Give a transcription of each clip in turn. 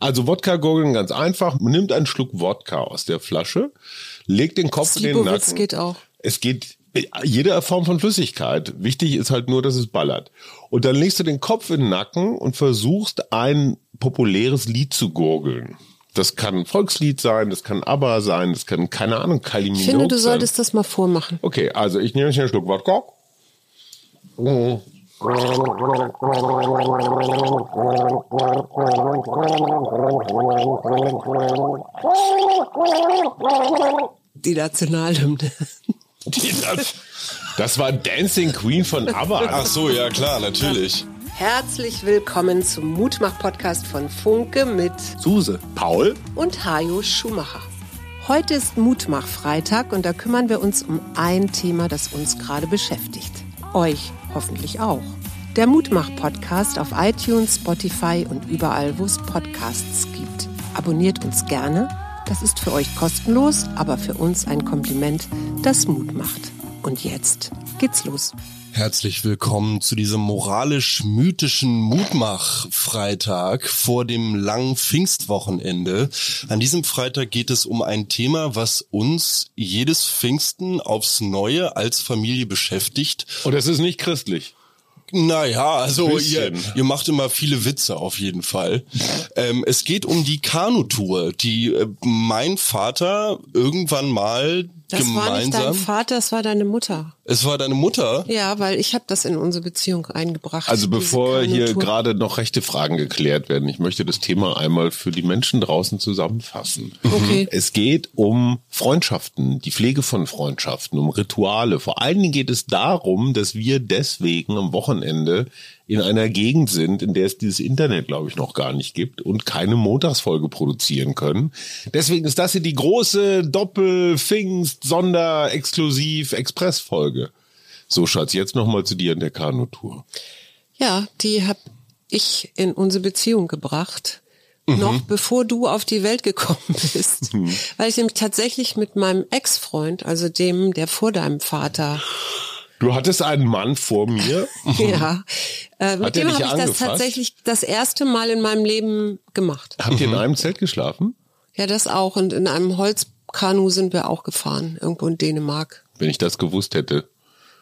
Also Wodka gurgeln ganz einfach. Man nimmt einen Schluck Wodka aus der Flasche, legt den Kopf in den Nacken. geht auch. Es geht jede Form von Flüssigkeit. Wichtig ist halt nur, dass es ballert. Und dann legst du den Kopf in den Nacken und versuchst ein populäres Lied zu gurgeln. Das kann ein Volkslied sein, das kann ABBA sein, das kann, keine Ahnung, Kylie Ich finde, du sein. solltest das mal vormachen. Okay, also ich nehme hier einen Schluck Wodka. Die Nationalhymne. Das, das war Dancing Queen von ABBA. Ach so, ja klar, natürlich. Herzlich willkommen zum Mutmach-Podcast von Funke mit Suse. Paul? und Hajo Schumacher. Heute ist Mutmach-Freitag und da kümmern wir uns um ein Thema, das uns gerade beschäftigt. Euch hoffentlich auch. Der Mutmach-Podcast auf iTunes, Spotify und überall, wo es Podcasts gibt. Abonniert uns gerne. Das ist für euch kostenlos, aber für uns ein Kompliment, das Mut macht. Und jetzt geht's los. Herzlich willkommen zu diesem moralisch-mythischen Mutmach-Freitag vor dem langen Pfingstwochenende. An diesem Freitag geht es um ein Thema, was uns jedes Pfingsten aufs Neue als Familie beschäftigt. Und es ist nicht christlich. Naja, also ihr, ihr macht immer viele Witze auf jeden Fall. Ähm, es geht um die Kanutour, die äh, mein Vater irgendwann mal Das war nicht dein gemeinsam. Vater, das war deine Mutter. es war deine Mutter. Ja, weil ich habe das in unsere Beziehung eingebracht. Also bevor hier gerade noch rechte Fragen geklärt werden, ich möchte das Thema einmal für die Menschen draußen zusammenfassen. Okay. Es geht um Freundschaften, die Pflege von Freundschaften, um Rituale. Vor allen Dingen geht es darum, dass wir deswegen am Wochenende in einer Gegend sind, in der es dieses Internet, glaube ich, noch gar nicht gibt und keine Montagsfolge produzieren können. Deswegen ist das hier die große Doppel-Pfingst, Sonder-, Exklusiv-, Express-Folge. So, Schatz, jetzt nochmal zu dir in der Kanutour. Ja, die habe ich in unsere Beziehung gebracht. Mhm. Noch bevor du auf die Welt gekommen bist. Weil ich nämlich tatsächlich mit meinem Ex-Freund, also dem, der vor deinem Vater, Du hattest einen Mann vor mir. ja, äh, Mhm. Hat mit dem habe ich das tatsächlich das erste Mal in meinem Leben gemacht. Habt ihr in einem Zelt geschlafen? Ja, das auch. Und in einem Holzkanu sind wir auch gefahren, irgendwo in Dänemark. Wenn ich das gewusst hätte.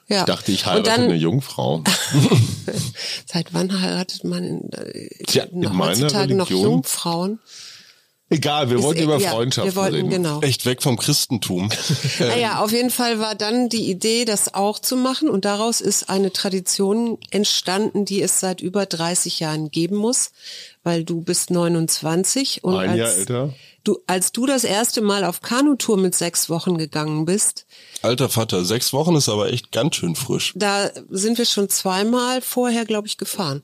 Ja. Ich dachte, ich heirate dann- eine Jungfrau. Seit wann heiratet man in, äh, Tja, in meiner heutzutage noch Religion- Jungfrauen? Egal, wir Ist- wollten über ja, Freundschaften Wir wollten, reden. genau. Echt weg vom Christentum. Naja, auf jeden Fall war dann die Idee, das auch zu machen und daraus ist eine Tradition entstanden, die es seit über 30 Jahren geben muss, weil du bist 29 und Ein als, Jahr älter. Du, als du das erste Mal auf Kanutour mit sechs Wochen gegangen bist, Alter Vater, sechs Wochen ist aber echt ganz schön frisch. da sind wir schon zweimal vorher, glaube ich, gefahren.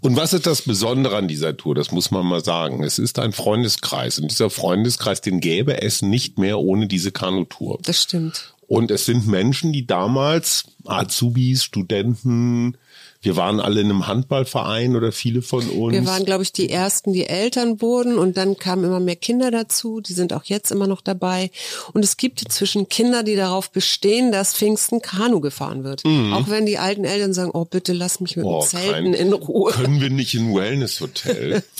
Und was ist das Besondere an dieser Tour? Das muss man mal sagen. Es ist ein Freundeskreis. Und dieser Freundeskreis, den gäbe es nicht mehr ohne diese Kanutour. Das stimmt. Und es sind Menschen, die damals, Azubis, Studenten, wir waren alle in einem Handballverein oder viele von uns. Wir waren, glaube ich, die ersten, die Eltern wurden und dann kamen immer mehr Kinder dazu. Die sind auch jetzt immer noch dabei. Und es gibt inzwischen Kinder, die darauf bestehen, dass Pfingsten Kanu gefahren wird. Auch wenn die alten Eltern sagen, oh bitte lass mich mit Mhm. Oh, dem Zelten kein- in Ruhe. Können wir nicht in ein Wellness-Hotel?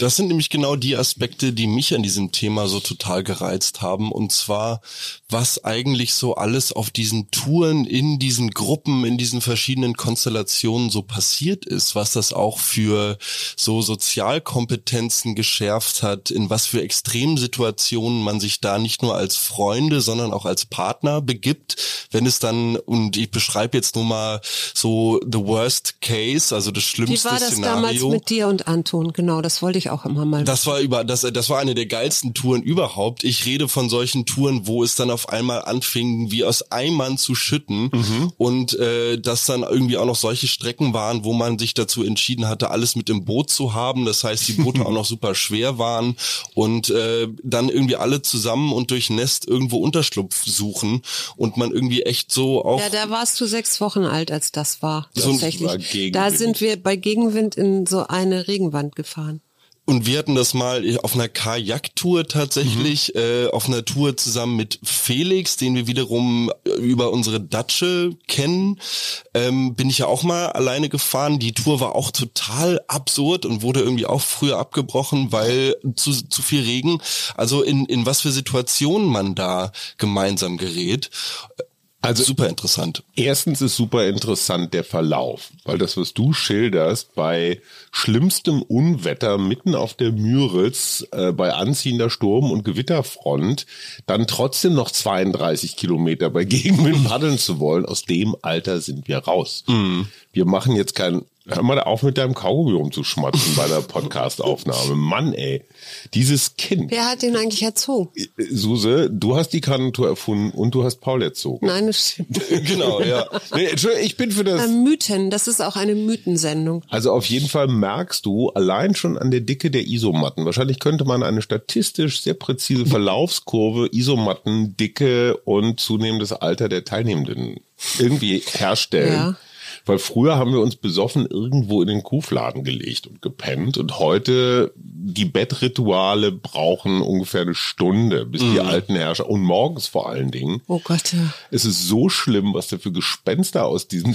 Das sind nämlich genau die Aspekte, die mich an diesem Thema so total gereizt haben. Und zwar, was eigentlich so alles auf diesen Touren, in diesen Gruppen, in diesen verschiedenen Konstellationen so passiert ist, was das auch für so Sozialkompetenzen geschärft hat, in was für Extremsituationen man sich da nicht nur als Freunde, sondern auch als Partner begibt, wenn es dann, und ich beschreibe jetzt nur mal so the worst case, also das Wie schlimmste war das Szenario. damals mit dir und Anton? Genau, das wollte ich auch immer mal. Das war über, das, das war eine der geilsten Touren überhaupt. Ich rede von solchen Touren, wo es dann auf einmal anfing, wie aus Eimern zu schütten und äh, dass dann irgendwie auch noch solche Strecken waren, wo man sich dazu entschieden hatte, alles mit im Boot zu haben. Das heißt, die Boote auch noch super schwer waren und äh, dann irgendwie alle zusammen und durch Nest irgendwo Unterschlupf suchen und man irgendwie echt so auch ja, da warst du sechs Wochen alt, als das war. So tatsächlich. da sind wir bei Gegenwind in so eine Regenwand gefahren. Und wir hatten das mal auf einer Kajaktour tatsächlich, mhm. äh, auf einer Tour zusammen mit Felix, den wir wiederum über unsere Datsche kennen. Ähm, bin ich ja auch mal alleine gefahren. Die Tour war auch total absurd und wurde irgendwie auch früher abgebrochen, weil zu, zu viel Regen. Also in, in was für Situationen man da gemeinsam gerät. Also super interessant. Erstens ist super interessant der Verlauf, weil das, was du schilderst, bei schlimmstem Unwetter mitten auf der Müritz, äh, bei anziehender Sturm- und Gewitterfront, dann trotzdem noch 32 Kilometer bei Gegenwind paddeln zu wollen, aus dem Alter sind wir raus. Mhm. Wir machen jetzt kein Hör mal auf mit deinem Kaugummi rumzuschmatzen bei der Podcastaufnahme. Mann, ey. Dieses Kind. Wer hat den eigentlich erzogen? Suse, du hast die Kantour erfunden und du hast Paul erzogen. Nein, das stimmt. genau, ja. Nee, ich bin für das. Mythen, das ist auch eine Mythensendung. Also auf jeden Fall merkst du allein schon an der Dicke der Isomatten. Wahrscheinlich könnte man eine statistisch sehr präzise Verlaufskurve, Isomatten, Dicke und zunehmendes Alter der Teilnehmenden irgendwie herstellen. Ja weil früher haben wir uns besoffen irgendwo in den Kuhfladen gelegt und gepennt und heute die Bettrituale brauchen ungefähr eine Stunde, bis mhm. die alten Herrscher und morgens vor allen Dingen. Oh Gott. Ja. Es ist so schlimm, was da für Gespenster aus diesen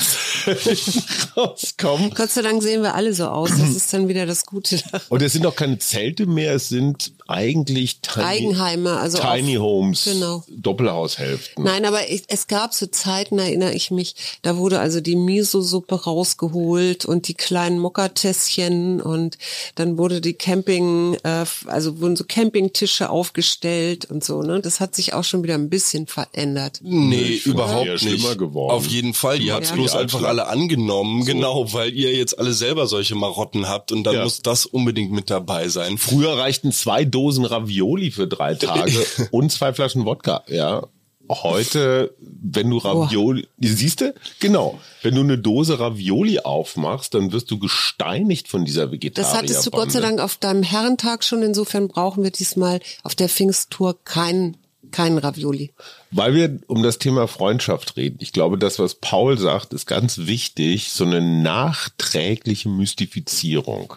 rauskommen. Gott sei Dank sehen wir alle so aus. Das ist dann wieder das Gute. Und es sind auch keine Zelte mehr, es sind eigentlich Tiny, Eigenheime, also Tiny auf, Homes, genau. Doppelhaushälften. Nein, aber ich, es gab so Zeiten, erinnere ich mich, da wurde also die Miso-Suppe rausgeholt und die kleinen Mokkatässchen und dann wurde die Camping, äh, also wurden so Campingtische aufgestellt und so. Ne, das hat sich auch schon wieder ein bisschen verändert. Nee, überhaupt nicht. Geworden. Auf jeden Fall, ihr habt es bloß einfach alle angenommen, so. genau, weil ihr jetzt alle selber solche Marotten habt und dann ja. muss das unbedingt mit dabei sein. Früher reichten zwei Dosen Ravioli für drei Tage und zwei Flaschen Wodka, ja. Heute, wenn du Ravioli, oh. siehst du? Genau. Wenn du eine Dose Ravioli aufmachst, dann wirst du gesteinigt von dieser Vegetarier. Das hattest du Gott sei Dank auf deinem Herrentag schon. Insofern brauchen wir diesmal auf der Pfingsttour keinen keinen Ravioli. Weil wir um das Thema Freundschaft reden. Ich glaube, das, was Paul sagt, ist ganz wichtig. So eine nachträgliche Mystifizierung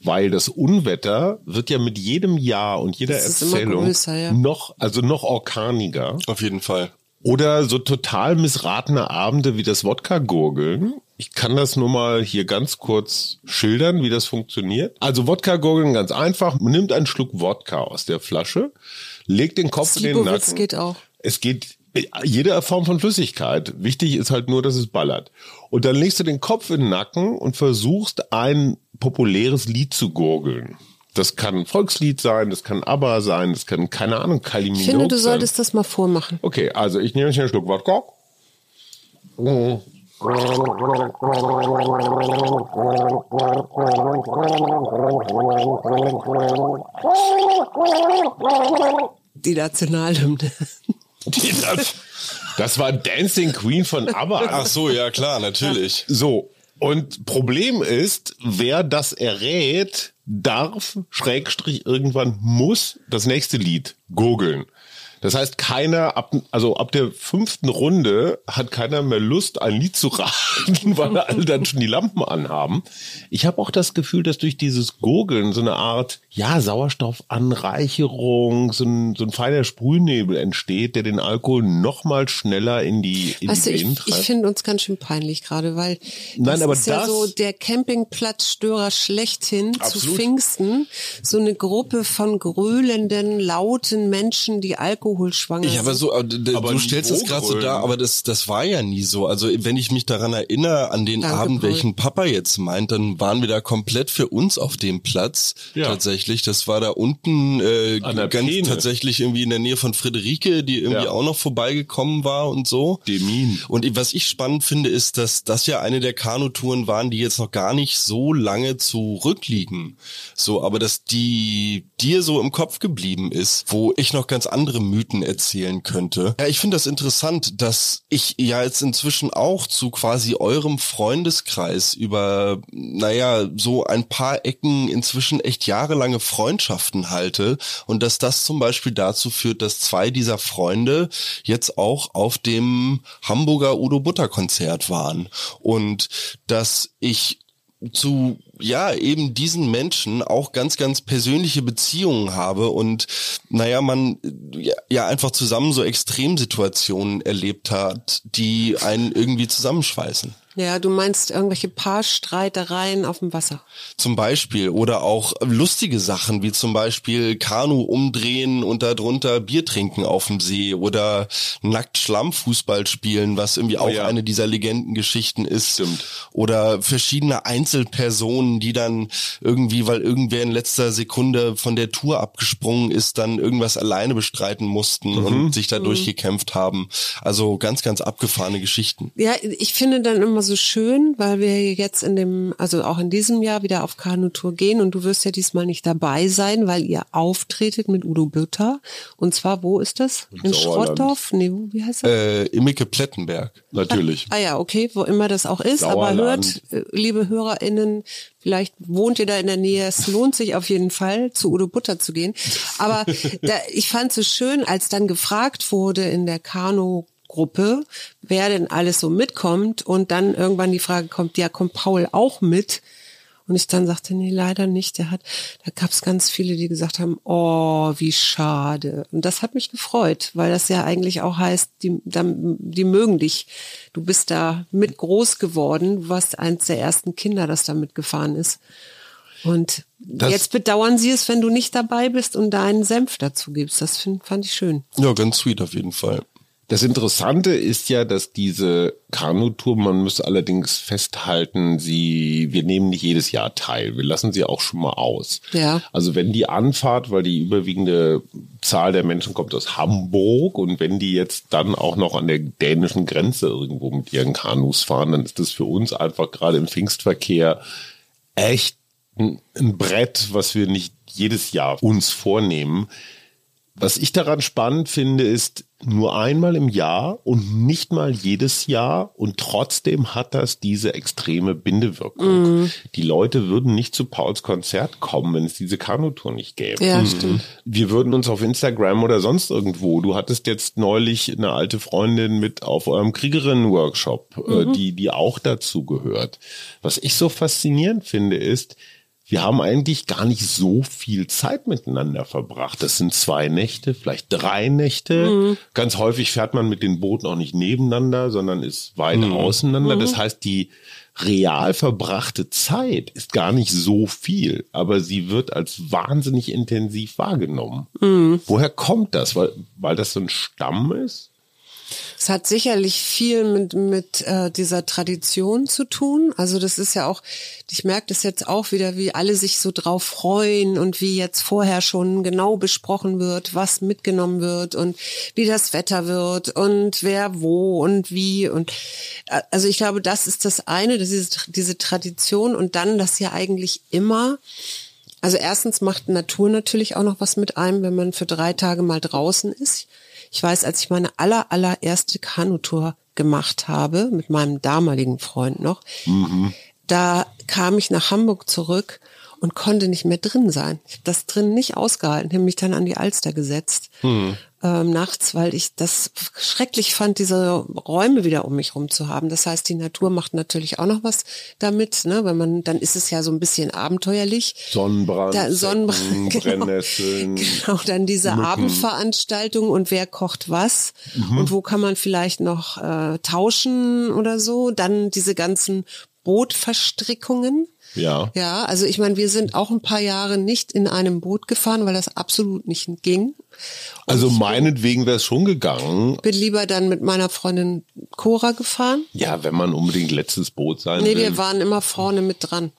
weil das Unwetter wird ja mit jedem Jahr und jeder Erzählung größer, ja. noch, also noch orkaniger. Auf jeden Fall. Oder so total missratene Abende wie das Wodka-Gurgeln. Ich kann das nur mal hier ganz kurz schildern, wie das funktioniert. Also Wodka-Gurgeln ganz einfach. Man nimmt einen Schluck Wodka aus der Flasche, legt den Kopf Slibowitz in den Nacken. geht auch. Es geht jede Form von Flüssigkeit. Wichtig ist halt nur, dass es ballert. Und dann legst du den Kopf in den Nacken und versuchst ein populäres Lied zu gurgeln. Das kann ein Volkslied sein, das kann ABBA sein, das kann, keine Ahnung, Kylie Minogue Ich finde, du sein. solltest das mal vormachen. Okay, also ich nehme einen Schluck Wodka. Die Nationalhymne. Das, war Dancing Queen von ABBA. Ach so, ja klar, natürlich. So, und Problem ist, wer das errät, darf, Schrägstrich, irgendwann muss das nächste Lied googeln. Das heißt, keiner ab, also ab der fünften Runde hat keiner mehr Lust, ein Lied zu raten, weil alle dann schon die Lampen anhaben. Ich habe auch das Gefühl, dass durch dieses Gurgeln so eine Art, ja, Sauerstoffanreicherung, so ein, so ein feiner Sprühnebel entsteht, der den Alkohol noch mal schneller in die, in weißt die Venen treibt. Ich, ich finde uns ganz schön peinlich gerade, weil Nein, das aber ist das, ja so der Campingplatzstörer schlechthin absolut. zu Pfingsten. So eine Gruppe von gröhlenden, lauten Menschen, die Alkohol alkoholschwanger ja, aber so, aber, aber du stellst das gerade so da, aber das, das war ja nie so. Also wenn ich mich daran erinnere, an den Danke, Abend, Paul. welchen Papa jetzt meint, dann waren wir da komplett für uns auf dem Platz. Ja. Tatsächlich, das war da unten äh, ganz Pene. tatsächlich irgendwie in der Nähe von Friederike, die irgendwie ja. auch noch vorbeigekommen war und so. Demin. Und was ich spannend finde, ist, dass das ja eine der Kanutouren waren, die jetzt noch gar nicht so lange zurückliegen. So, aber dass die dir so im Kopf geblieben ist, wo ich noch ganz andere Mythen erzählen könnte. Ja, ich finde das interessant, dass ich ja jetzt inzwischen auch zu quasi eurem Freundeskreis über, naja, so ein paar Ecken inzwischen echt jahrelange Freundschaften halte und dass das zum Beispiel dazu führt, dass zwei dieser Freunde jetzt auch auf dem Hamburger Udo Butter Konzert waren und dass ich zu ja eben diesen Menschen auch ganz, ganz persönliche Beziehungen habe und naja, man ja, ja einfach zusammen so Extremsituationen erlebt hat, die einen irgendwie zusammenschweißen. Ja, du meinst irgendwelche Paarstreitereien auf dem Wasser. Zum Beispiel. Oder auch lustige Sachen, wie zum Beispiel Kanu umdrehen und darunter Bier trinken auf dem See oder nackt Schlammfußball spielen, was irgendwie auch ja. eine dieser Legendengeschichten ist. Stimmt. Oder verschiedene Einzelpersonen, die dann irgendwie, weil irgendwer in letzter Sekunde von der Tour abgesprungen ist, dann irgendwas alleine bestreiten mussten und sich da durchgekämpft haben. Also ganz, ganz abgefahrene Geschichten. Ja, ich finde dann immer so schön, weil wir jetzt in dem, also auch in diesem Jahr wieder auf Kanutour gehen und du wirst ja diesmal nicht dabei sein, weil ihr auftretet mit Udo Bütter. Und zwar, wo ist das? In Sauerland. Schrottdorf? Nee, wie heißt das? Äh, Immeke Plettenberg. Natürlich. Ah ja, okay, wo immer das auch ist. Aber Sauerland. hört, äh, liebe HörerInnen, vielleicht wohnt ihr da in der Nähe. Es lohnt sich auf jeden Fall, zu Udo Butter zu gehen. Aber da, ich fand es so schön, als dann gefragt wurde in der Kanu-Gruppe, wer denn alles so mitkommt und dann irgendwann die Frage kommt, ja, kommt Paul auch mit? Und ich dann sagte, nee, leider nicht. Der hat, da gab es ganz viele, die gesagt haben, oh, wie schade. Und das hat mich gefreut, weil das ja eigentlich auch heißt, die, dann, die mögen dich. Du bist da mit groß geworden. Du warst eins der ersten Kinder, das da mitgefahren ist. Und Das- jetzt bedauern sie es, wenn du nicht dabei bist und deinen Senf dazu gibst. Das find, fand ich schön. Ja, ganz sweet auf jeden Fall. Das Interessante ist ja, dass diese Kanutour, man muss allerdings festhalten, sie, wir nehmen nicht jedes Jahr teil. Wir lassen sie auch schon mal aus. Ja. Also wenn die Anfahrt, weil die überwiegende Zahl der Menschen kommt aus Hamburg und wenn die jetzt dann auch noch an der dänischen Grenze irgendwo mit ihren Kanus fahren, dann ist das für uns einfach gerade im Pfingstverkehr echt ein, ein Brett, was wir nicht jedes Jahr uns vornehmen. Was ich daran spannend finde, ist nur einmal im Jahr und nicht mal jedes Jahr und trotzdem hat das diese extreme Bindewirkung. Die Leute würden nicht zu Pauls Konzert kommen, wenn es diese Kanutour nicht gäbe. Ja, stimmt. Wir würden uns auf Instagram oder sonst irgendwo, du hattest jetzt neulich eine alte Freundin mit auf eurem Kriegerinnen-Workshop, äh, die, die auch dazu gehört. Was ich so faszinierend finde, ist, wir haben eigentlich gar nicht so viel Zeit miteinander verbracht. Das sind zwei Nächte, vielleicht drei Nächte. Ganz häufig fährt man mit den Booten auch nicht nebeneinander, sondern ist weit auseinander. Das heißt, die real verbrachte Zeit ist gar nicht so viel, aber sie wird als wahnsinnig intensiv wahrgenommen. Woher kommt das? Weil, weil das so ein Stamm ist? Es hat sicherlich viel mit, mit äh, dieser Tradition zu tun. Also das ist ja auch, ich merke das jetzt auch wieder, wie alle sich so drauf freuen und wie jetzt vorher schon genau besprochen wird, was mitgenommen wird und wie das Wetter wird und wer wo und wie. Und äh, also ich glaube, das ist das eine, das ist diese Tradition und dann, dass ja eigentlich immer also erstens macht Natur natürlich auch noch was mit einem, wenn man für drei Tage mal draußen ist. Ich weiß, als ich meine aller, allererste Kanutour gemacht habe, mit meinem damaligen Freund noch, da kam ich nach Hamburg zurück und konnte nicht mehr drin sein. Ich habe das drin nicht ausgehalten, habe mich dann an die Alster gesetzt ähm, nachts, weil ich das schrecklich fand, diese Räume wieder um mich rum zu haben. Das heißt, die Natur macht natürlich auch noch was damit, ne? Wenn man, dann ist es ja so ein bisschen abenteuerlich. Sonnenbrand, Da, Sonnenbrand, genau. Genau, dann diese Abendveranstaltung und wer kocht was Mhm. und wo kann man vielleicht noch äh, tauschen oder so. Dann diese ganzen Bootverstrickungen. Ja. Ja, also ich meine, wir sind auch ein paar Jahre nicht in einem Boot gefahren, weil das absolut nicht ging. Also meinetwegen wäre es schon gegangen. Bin lieber dann mit meiner Freundin Cora gefahren. Ja, wenn man unbedingt letztes Boot sein Nee, will. wir waren immer vorne mit dran.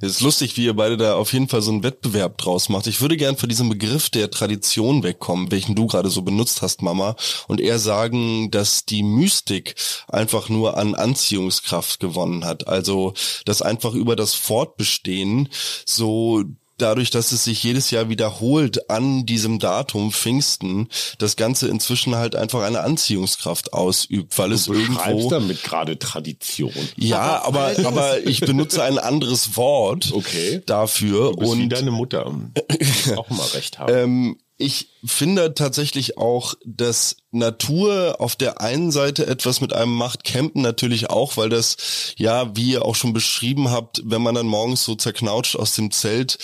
Es ist lustig, wie ihr beide da auf jeden Fall so einen Wettbewerb draus macht. Ich würde gern von diesem Begriff der Tradition wegkommen, welchen du gerade so benutzt hast, Mama, und eher sagen, dass die Mystik einfach nur an Anziehungskraft gewonnen hat. Also, dass einfach über das Fortbestehen so dadurch, dass es sich jedes Jahr wiederholt an diesem Datum Pfingsten, das Ganze inzwischen halt einfach eine Anziehungskraft ausübt, weil es Du beschreibst irgendwo damit gerade Tradition. ja, aber, aber ich benutze ein anderes Wort Okay. dafür Du bist wie und deine Mutter. Auch mal recht haben. ähm, ich finde tatsächlich auch, dass Natur auf der einen Seite etwas mit einem macht, Campen natürlich auch, weil das, ja, wie ihr auch schon beschrieben habt, wenn man dann morgens so zerknautscht aus dem Zelt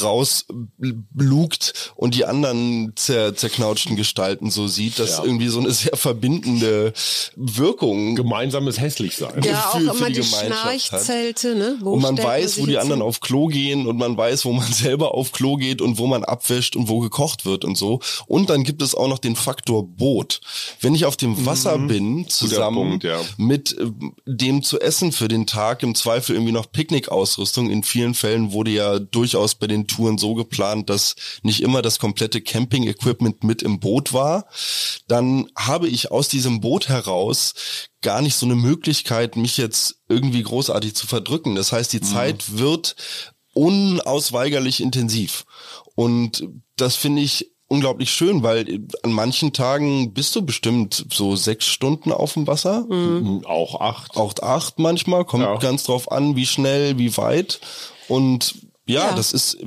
rauslugt und die anderen zer zerknautschten Gestalten so sieht, das ja. irgendwie so eine sehr verbindende Wirkung. Gemeinsames Hässlichsein. Ja, für, auch immer die, die Schnarchzelte, ne? Wo und man weiß, wo die anderen hin? auf Klo gehen und man weiß, wo man selber auf Klo geht und wo man abwäscht und wo gekocht wird und so. Und dann gibt es auch noch den Faktor Boot. Wenn ich auf dem Wasser mhm. bin, zusammen Punkt, ja. mit äh, dem zu essen für den Tag, im Zweifel irgendwie noch Picknickausrüstung. In vielen Fällen wurde ja durchaus bei den Touren so geplant, dass nicht immer das komplette Camping-Equipment mit im Boot war. Dann habe ich aus diesem Boot heraus gar nicht so eine Möglichkeit, mich jetzt irgendwie großartig zu verdrücken. Das heißt, die mhm. Zeit wird unausweigerlich intensiv. Und das finde ich unglaublich schön, weil an manchen Tagen bist du bestimmt so sechs Stunden auf dem Wasser. Mhm. Auch acht. Auch acht manchmal. Kommt ja. ganz drauf an, wie schnell, wie weit. Und ja, ja, das ist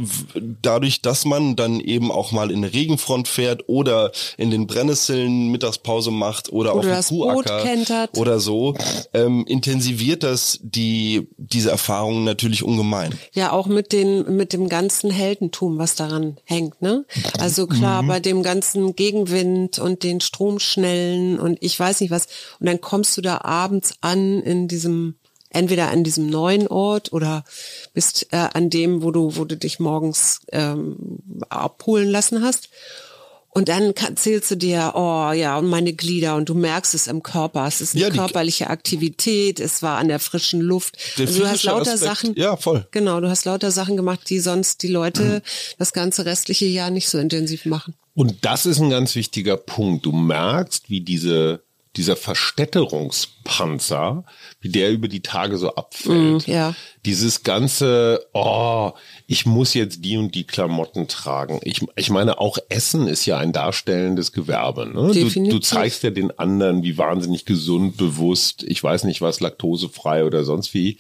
dadurch, dass man dann eben auch mal in eine Regenfront fährt oder in den Brennnesseln Mittagspause macht oder, oder auf dem Kuhacker oder so, ähm, intensiviert das die diese Erfahrungen natürlich ungemein. Ja, auch mit den mit dem ganzen Heldentum, was daran hängt, ne? Also klar, mhm. bei dem ganzen Gegenwind und den Stromschnellen und ich weiß nicht was und dann kommst du da abends an in diesem entweder an diesem neuen Ort oder bist äh, an dem, wo du, wo du dich morgens ähm, abholen lassen hast. Und dann kann, zählst du dir, oh ja, und meine Glieder und du merkst es im Körper. Es ist eine ja, körperliche Aktivität, es war an der frischen Luft. Also du hast lauter Aspekt. Sachen. Ja, voll. Genau, du hast lauter Sachen gemacht, die sonst die Leute mhm. das ganze restliche Jahr nicht so intensiv machen. Und das ist ein ganz wichtiger Punkt. Du merkst, wie diese dieser Verstädterungspanzer, wie der über die Tage so abfällt. Mm, ja. Dieses ganze, oh, ich muss jetzt die und die Klamotten tragen. Ich, ich meine, auch Essen ist ja ein darstellendes Gewerbe. Ne? Du, du zeigst ja den anderen, wie wahnsinnig gesund, bewusst, ich weiß nicht was, laktosefrei oder sonst wie.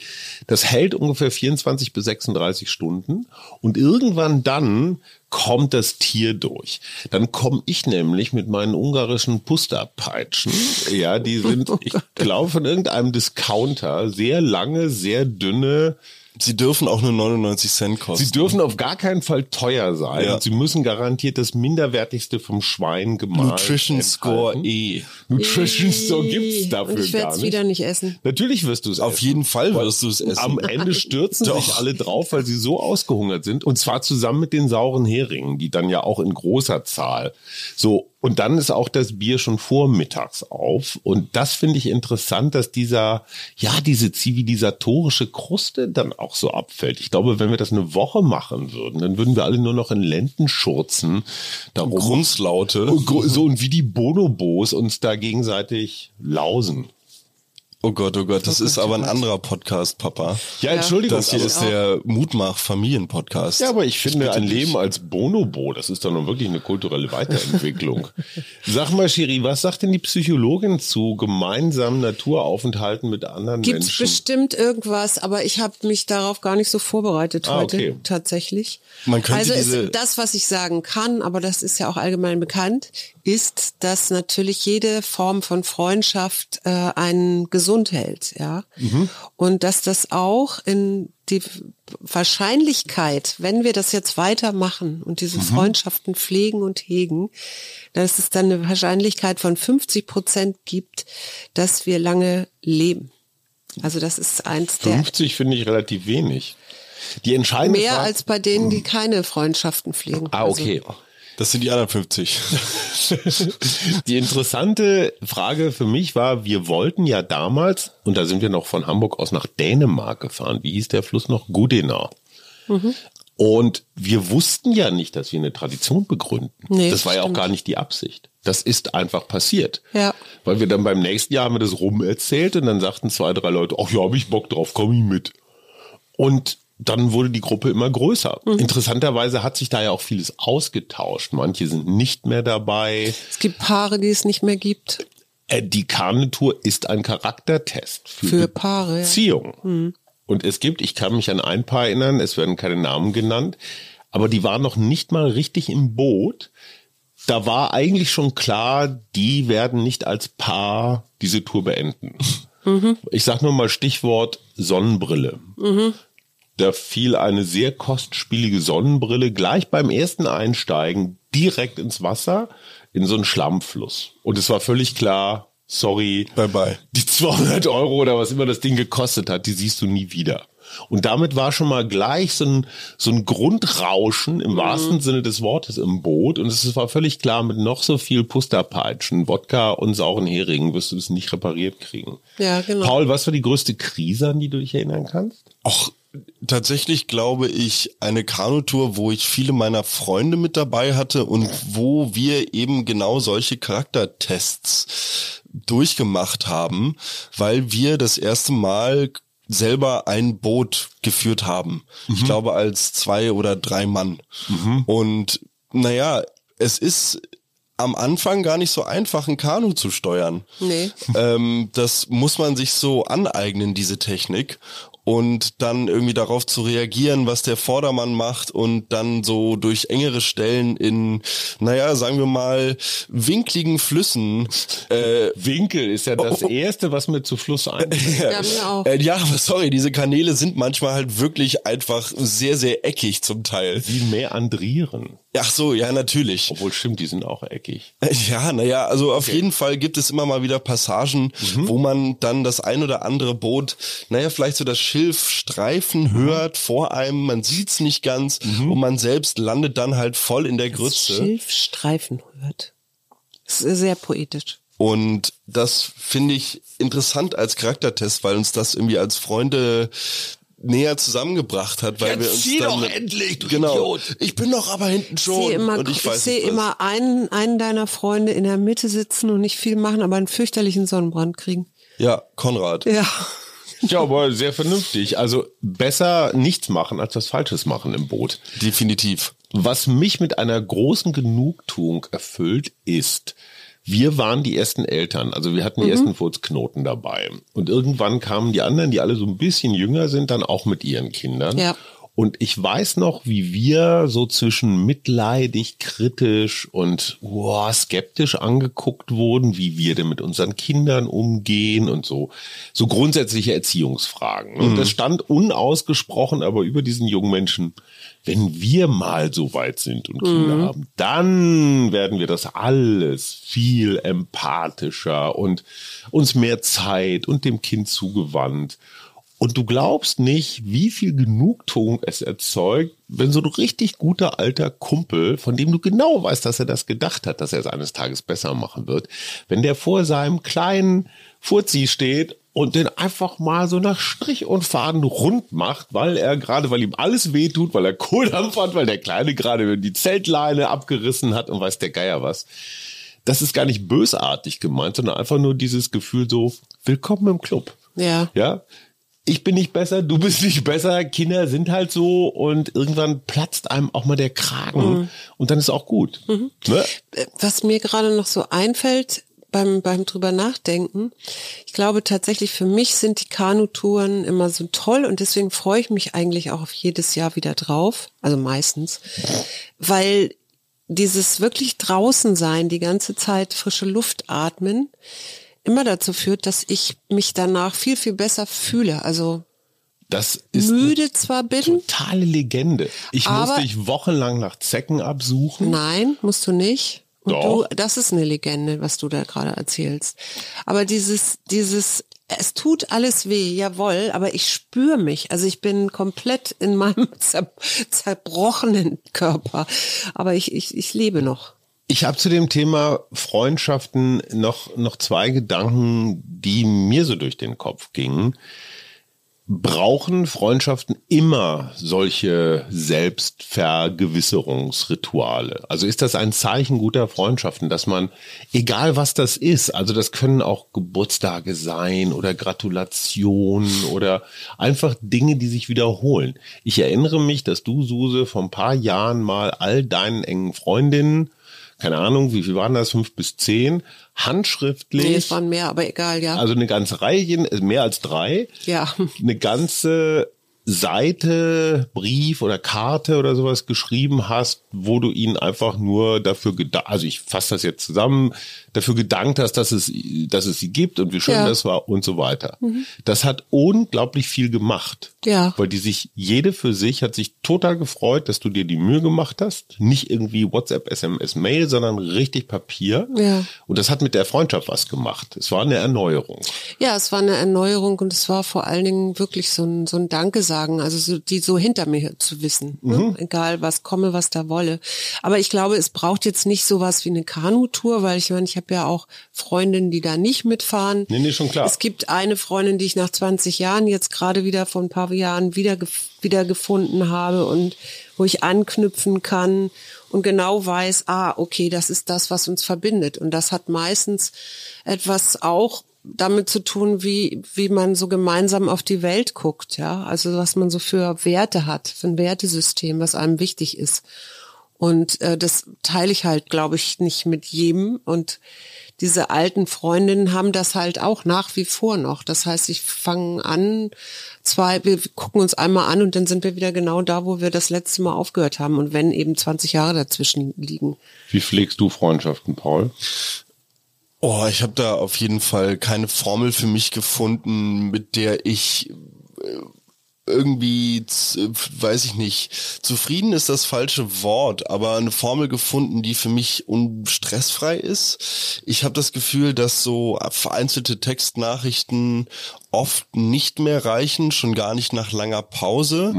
Das hält ungefähr 24 bis 36 Stunden und irgendwann dann kommt das Tier durch. Dann komme ich nämlich mit meinen ungarischen Pusterpeitschen. Ja, die sind, ich glaube, von irgendeinem Discounter sehr lange, sehr dünne Sie dürfen auch nur 99 Cent kosten. Sie dürfen auf gar keinen Fall teuer sein. Ja. Sie müssen garantiert das minderwertigste vom Schwein gemahlen. Nutrition Score E. Nutrition Score gibt's dafür Und ich werde es wieder nicht essen. Natürlich wirst du es Auf jeden Fall wirst du es essen. Am Ende stürzen sich alle drauf, weil sie so ausgehungert sind. Und zwar zusammen mit den sauren Heringen, die dann ja auch in großer Zahl so und dann ist auch das Bier schon vormittags auf. Und das finde ich interessant, dass dieser, ja, diese zivilisatorische Kruste dann auch so abfällt. Ich glaube, wenn wir das eine Woche machen würden, dann würden wir alle nur noch in Lendenschurzen darum. Grunzlaute. So und wie die Bonobos uns da gegenseitig lausen. Oh Gott, oh Gott, das oh ist aber ein anderer Podcast, Papa. Ja, Entschuldigung. Das hier ist der Mutmach-Familien-Podcast. Ja, aber ich finde ein Leben als Bonobo, das ist doch nun wirklich eine kulturelle Weiterentwicklung. Sag mal, Shiri, was sagt denn die Psychologin zu gemeinsamen Naturaufenthalten mit anderen Gibt's Menschen? Gibt bestimmt irgendwas, aber ich habe mich darauf gar nicht so vorbereitet ah, heute, okay. tatsächlich. Man könnte also ist das, was ich sagen kann, aber das ist ja auch allgemein bekannt, ist, dass natürlich jede Form von Freundschaft äh, einen gesund hält, ja. Mhm. Und dass das auch in die Wahrscheinlichkeit, wenn wir das jetzt weitermachen und diese mhm. Freundschaften pflegen und hegen, dass es dann eine Wahrscheinlichkeit von 50 Prozent gibt, dass wir lange leben. Also das ist eins 50 der. 50 finde ich relativ wenig. Die entscheidende Mehr Frage, als bei denen, die keine Freundschaften pflegen. Ah, okay. Also, das sind die anderen 50. die interessante Frage für mich war, wir wollten ja damals, und da sind wir noch von Hamburg aus nach Dänemark gefahren. Wie hieß der Fluss noch? Gudena. Mhm. Und wir wussten ja nicht, dass wir eine Tradition begründen. Nee, das war stimmt. ja auch gar nicht die Absicht. Das ist einfach passiert. Ja. Weil wir dann beim nächsten Jahr haben wir das rum erzählt und dann sagten zwei, drei Leute, ach ja, hab ich Bock drauf, komm ich mit. Und dann wurde die Gruppe immer größer. Mhm. Interessanterweise hat sich da ja auch vieles ausgetauscht. Manche sind nicht mehr dabei. Es gibt Paare, die es nicht mehr gibt. Äh, die Kanutour ist ein Charaktertest für, für Paare. Beziehung. Mhm. Und es gibt, ich kann mich an ein Paar erinnern, es werden keine Namen genannt, aber die waren noch nicht mal richtig im Boot, da war eigentlich schon klar, die werden nicht als Paar diese Tour beenden. Mhm. Ich sag nur mal Stichwort Sonnenbrille. Mhm. Da fiel eine sehr kostspielige Sonnenbrille gleich beim ersten Einsteigen direkt ins Wasser in so einen Schlammfluss. Und es war völlig klar, sorry, bye bye. Die 200 Euro oder was immer das Ding gekostet hat, die siehst du nie wieder. Und damit war schon mal gleich so ein, so ein Grundrauschen im mhm. wahrsten Sinne des Wortes im Boot. Und es war völlig klar, mit noch so viel Pusterpeitschen, Wodka und sauren Heringen wirst du es nicht repariert kriegen. Ja, genau. Paul, was war die größte Krise, an die du dich erinnern kannst? Ach, tatsächlich glaube ich eine Kanutour, wo ich viele meiner Freunde mit dabei hatte und wo wir eben genau solche Charaktertests durchgemacht haben, weil wir das erste Mal selber ein Boot geführt haben. Mhm. Ich glaube als zwei oder drei Mann. Mhm. Und naja, es ist am Anfang gar nicht so einfach, ein Kanu zu steuern. Nee. Ähm, das muss man sich so aneignen, diese Technik und dann irgendwie darauf zu reagieren, was der Vordermann macht und dann so durch engere Stellen in, naja, sagen wir mal, winkligen Flüssen. Äh, Winkel ist ja das oh, oh. Erste, was mir zu Fluss einfällt. ja, mir auch. Äh, ja, aber sorry, diese Kanäle sind manchmal halt wirklich einfach sehr, sehr eckig zum Teil. Wie mehr andrieren. Ach so, ja, natürlich. Obwohl stimmt, die sind auch eckig. Ja, naja, also auf okay. jeden Fall gibt es immer mal wieder Passagen, mhm. wo man dann das ein oder andere Boot, naja, vielleicht so das Schilfstreifen mhm. hört vor einem, man sieht's nicht ganz mhm. und man selbst landet dann halt voll in der das Grütze. Schilfstreifen hört. Das ist sehr poetisch. Und das finde ich interessant als Charaktertest, weil uns das irgendwie als Freunde näher zusammengebracht hat, weil Jetzt wir uns zieh dann doch endlich, du genau, Idiot. Ich bin doch aber hinten schon immer, und ich, ich weiß sehe immer einen, einen deiner Freunde in der Mitte sitzen und nicht viel machen, aber einen fürchterlichen Sonnenbrand kriegen. Ja, Konrad. Ja. Ja, aber sehr vernünftig. Also besser nichts machen als was Falsches machen im Boot. Definitiv. Was mich mit einer großen Genugtuung erfüllt, ist, wir waren die ersten Eltern, also wir hatten die mhm. ersten Furzknoten dabei. Und irgendwann kamen die anderen, die alle so ein bisschen jünger sind, dann auch mit ihren Kindern. Ja. Und ich weiß noch, wie wir so zwischen mitleidig, kritisch und wow, skeptisch angeguckt wurden, wie wir denn mit unseren Kindern umgehen und so. So grundsätzliche Erziehungsfragen. Und mhm. das stand unausgesprochen, aber über diesen jungen Menschen wenn wir mal so weit sind und Kinder mhm. haben, dann werden wir das alles viel empathischer und uns mehr Zeit und dem Kind zugewandt. Und du glaubst nicht, wie viel Genugtuung es erzeugt, wenn so ein richtig guter alter Kumpel, von dem du genau weißt, dass er das gedacht hat, dass er es eines Tages besser machen wird, wenn der vor seinem kleinen Furzi steht und den einfach mal so nach Strich und Faden rund macht, weil er gerade, weil ihm alles wehtut, weil er Kohldampf hat, weil der Kleine gerade die Zeltleine abgerissen hat und weiß der Geier was. Das ist gar nicht bösartig gemeint, sondern einfach nur dieses Gefühl so, willkommen im Club. Ja. Ja. Ich bin nicht besser, du bist nicht besser, Kinder sind halt so und irgendwann platzt einem auch mal der Kragen mhm. und dann ist auch gut. Mhm. Ne? Was mir gerade noch so einfällt, beim, beim drüber nachdenken. Ich glaube tatsächlich, für mich sind die Kanutouren immer so toll und deswegen freue ich mich eigentlich auch auf jedes Jahr wieder drauf. Also meistens. Weil dieses wirklich draußen sein, die ganze Zeit frische Luft atmen, immer dazu führt, dass ich mich danach viel, viel besser fühle. Also das ist müde zwar bin. Totale Legende. Ich musste dich wochenlang nach Zecken absuchen. Nein, musst du nicht. Und Doch. du, das ist eine Legende, was du da gerade erzählst. Aber dieses, dieses, es tut alles weh, jawohl, aber ich spüre mich. Also ich bin komplett in meinem zer zerbrochenen Körper. Aber ich, ich, ich lebe noch. Ich habe zu dem Thema Freundschaften noch, noch zwei Gedanken, die mir so durch den Kopf gingen brauchen Freundschaften immer solche Selbstvergewisserungsrituale? Also ist das ein Zeichen guter Freundschaften, dass man, egal was das ist, also das können auch Geburtstage sein oder Gratulationen oder einfach Dinge, die sich wiederholen. Ich erinnere mich, dass du, Suse, vor ein paar Jahren mal all deinen engen Freundinnen keine Ahnung, wie viel waren das, fünf bis zehn, handschriftlich. Nee, es waren mehr, aber egal, ja. Also eine ganze Reihe, mehr als drei. Ja. Eine ganze Seite, Brief oder Karte oder sowas geschrieben hast, wo du ihn einfach nur dafür gedacht, also ich fasse das jetzt zusammen, dafür gedankt hast, dass es, dass es sie gibt und wie schön Ja. das war und so weiter. Das hat unglaublich viel gemacht. Ja. Weil die sich, jede für sich hat sich total gefreut, dass du dir die Mühe gemacht hast. Nicht irgendwie WhatsApp, SMS, Mail, sondern richtig Papier. Ja. Und das hat mit der Freundschaft was gemacht. Es war eine Erneuerung. Ja, es war eine Erneuerung und es war vor allen Dingen wirklich so ein, so ein Danke sagen, also so, die so hinter mir zu wissen, ne? egal was komme, was da wolle. Aber ich glaube, es braucht jetzt nicht sowas wie eine Kanutour, weil ich meine, ich habe ja auch Freundinnen, die da nicht mitfahren. Nee, nee, schon klar. Es gibt eine Freundin, die ich nach 20 Jahren jetzt gerade wieder vor ein paar Jahren wieder, gef- wieder gefunden habe und wo ich anknüpfen kann und genau weiß, ah, okay, das ist das, was uns verbindet. Und das hat meistens etwas auch damit zu tun, wie, wie man so gemeinsam auf die Welt guckt, ja. Also was man so für Werte hat, für ein Wertesystem, was einem wichtig ist. Und äh, das teile ich halt, glaube ich, nicht mit jedem. Und diese alten Freundinnen haben das halt auch nach wie vor noch. Das heißt, ich fange an, zwei, wir gucken uns einmal an und dann sind wir wieder genau da, wo wir das letzte Mal aufgehört haben. Und wenn eben 20 Jahre dazwischen liegen. Wie pflegst du Freundschaften, Paul? Oh, ich habe da auf jeden Fall keine Formel für mich gefunden, mit der ich äh, irgendwie, weiß ich nicht, zufrieden ist das falsche Wort, aber eine Formel gefunden, die für mich unstressfrei ist. Ich habe das Gefühl, dass so vereinzelte Textnachrichten oft nicht mehr reichen, schon gar nicht nach langer Pause.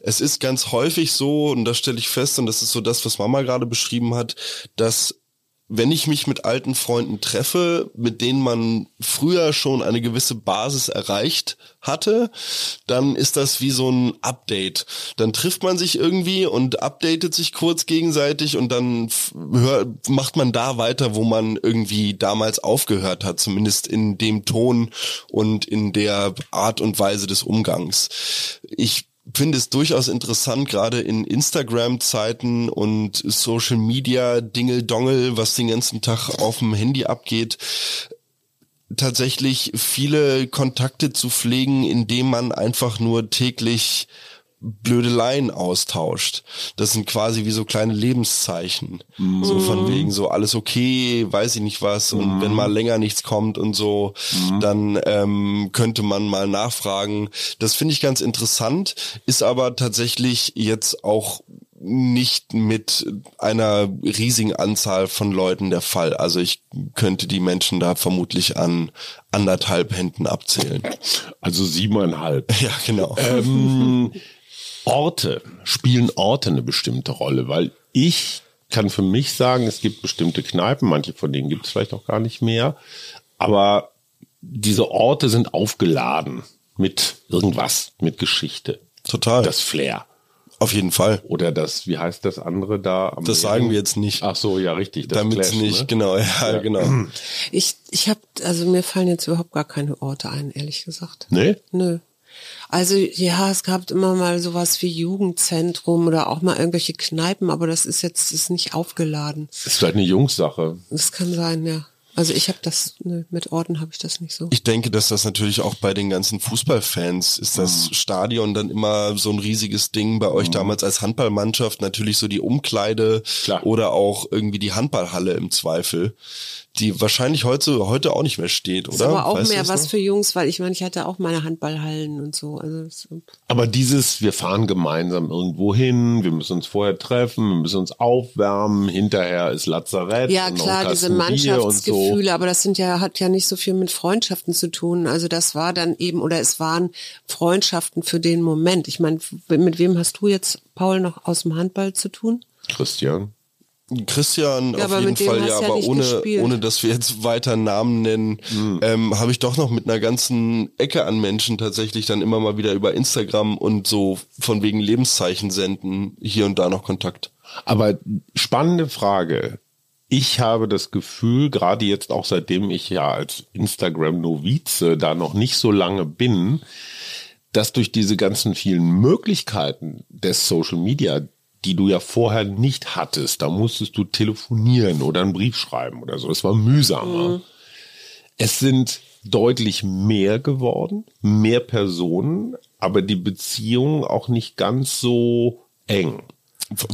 Es ist ganz häufig so, und das stelle ich fest, und das ist so das, was Mama gerade beschrieben hat, dass wenn ich mich mit alten Freunden treffe, mit denen man früher schon eine gewisse Basis erreicht hatte, dann ist das wie so ein Update. Dann trifft man sich irgendwie und updatet sich kurz gegenseitig und dann macht man da weiter, wo man irgendwie damals aufgehört hat, zumindest in dem Ton und in der Art und Weise des Umgangs. Ich finde es durchaus interessant, gerade in Instagram-Zeiten und Social Media Dingel-Dongel, was den ganzen Tag auf dem Handy abgeht, tatsächlich viele Kontakte zu pflegen, indem man einfach nur täglich Blödeleien austauscht. Das sind quasi wie so kleine Lebenszeichen. So von wegen so alles okay, weiß ich nicht was. Und wenn mal länger nichts kommt und so, dann ähm, könnte man mal nachfragen. Das finde ich ganz interessant, ist aber tatsächlich jetzt auch nicht mit einer riesigen Anzahl von Leuten der Fall. Also ich könnte die Menschen da vermutlich an anderthalb Händen abzählen. Also siebeneinhalb. Ja, genau. Ähm, Orte, spielen Orte eine bestimmte Rolle? Weil ich kann für mich sagen, es gibt bestimmte Kneipen, manche von denen gibt es vielleicht auch gar nicht mehr, aber diese Orte sind aufgeladen mit irgendwas, mit Geschichte. Total. Das Flair. Auf jeden Fall. Oder das, wie heißt das andere da? am Das Meer? sagen wir jetzt nicht. Ach so, ja, richtig. Das Damit Clash, nicht, ne? genau, ja, genau. Ich, ich habe, also mir fallen jetzt überhaupt gar keine Orte ein, ehrlich gesagt. Nee? Nö. Also ja, es gab immer mal sowas wie Jugendzentrum oder auch mal irgendwelche Kneipen, aber das ist jetzt ist nicht aufgeladen. Das ist vielleicht eine Jungssache. Das kann sein, ja. Also ich habe das, nö, mit Orten habe ich das nicht so. Ich denke, dass das natürlich auch bei den ganzen Fußballfans ist das Stadion dann immer so ein riesiges Ding. Bei euch damals als Handballmannschaft natürlich so die Umkleide Klar. oder auch irgendwie die Handballhalle im Zweifel, die wahrscheinlich heute, heute auch nicht mehr steht, ist oder? aber auch Weißt mehr was noch? für Jungs, weil ich meine, ich hatte auch meine Handballhallen und so. Also Aber dieses, wir fahren gemeinsam irgendwo hin, wir müssen uns vorher treffen, wir müssen uns aufwärmen, hinterher ist Lazarett. ja klar, diese Mannschaftsgefühle, aber das sind ja hat ja nicht so viel mit Freundschaften zu tun. Also das war dann eben oder es waren Freundschaften für den Moment. Ich meine, mit wem hast du jetzt Paul noch aus dem Handball zu tun? So. Christian. Christian Ja, auf jeden Fall, ja, ja aber nicht ohne, gespielt. ohne dass wir jetzt weiter Namen nennen, ähm, habe ich doch noch mit einer ganzen Ecke an Menschen tatsächlich dann immer mal wieder über Instagram und so von wegen Lebenszeichen senden hier und da noch Kontakt. Aber spannende Frage. Ich habe das Gefühl, gerade jetzt auch seitdem ich ja als Instagram-Novize da noch nicht so lange bin, dass durch diese ganzen vielen Möglichkeiten des Social Media, die du ja vorher nicht hattest, da musstest du telefonieren oder einen Brief schreiben oder so. Es war mühsamer. Es sind deutlich mehr geworden, mehr Personen, aber die Beziehung auch nicht ganz so eng.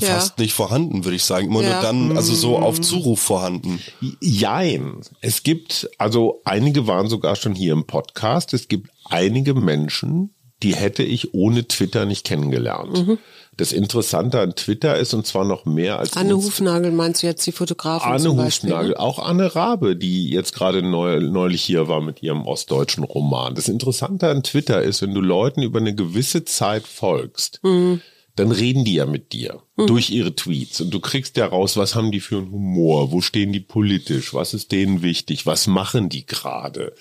Ja. Fast nicht vorhanden, würde ich sagen. Immer ja. nur dann, also so auf Zuruf vorhanden. Jein. Es gibt, also einige waren sogar schon hier im Podcast. Es gibt einige Menschen, die hätte ich ohne Twitter nicht kennengelernt. Mhm. Das Interessante an Twitter ist, und zwar noch mehr als. Anne Hufnagel meinst du jetzt die Fotografin? Anne zum Beispiel, Hufnagel, ne? auch Anne Rabe, die jetzt gerade neu, neulich hier war mit ihrem ostdeutschen Roman. Das Interessante an Twitter ist, wenn du Leuten über eine gewisse Zeit folgst, mhm dann reden die ja mit dir mhm. durch ihre Tweets und du kriegst ja raus, was haben die für einen Humor, wo stehen die politisch, was ist denen wichtig, was machen die gerade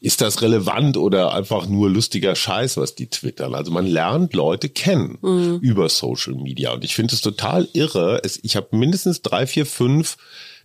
ist das relevant oder einfach nur lustiger Scheiß, was die twittern? Also man lernt Leute kennen mhm. über Social Media und ich finde es total irre. Es, ich habe mindestens drei, vier, fünf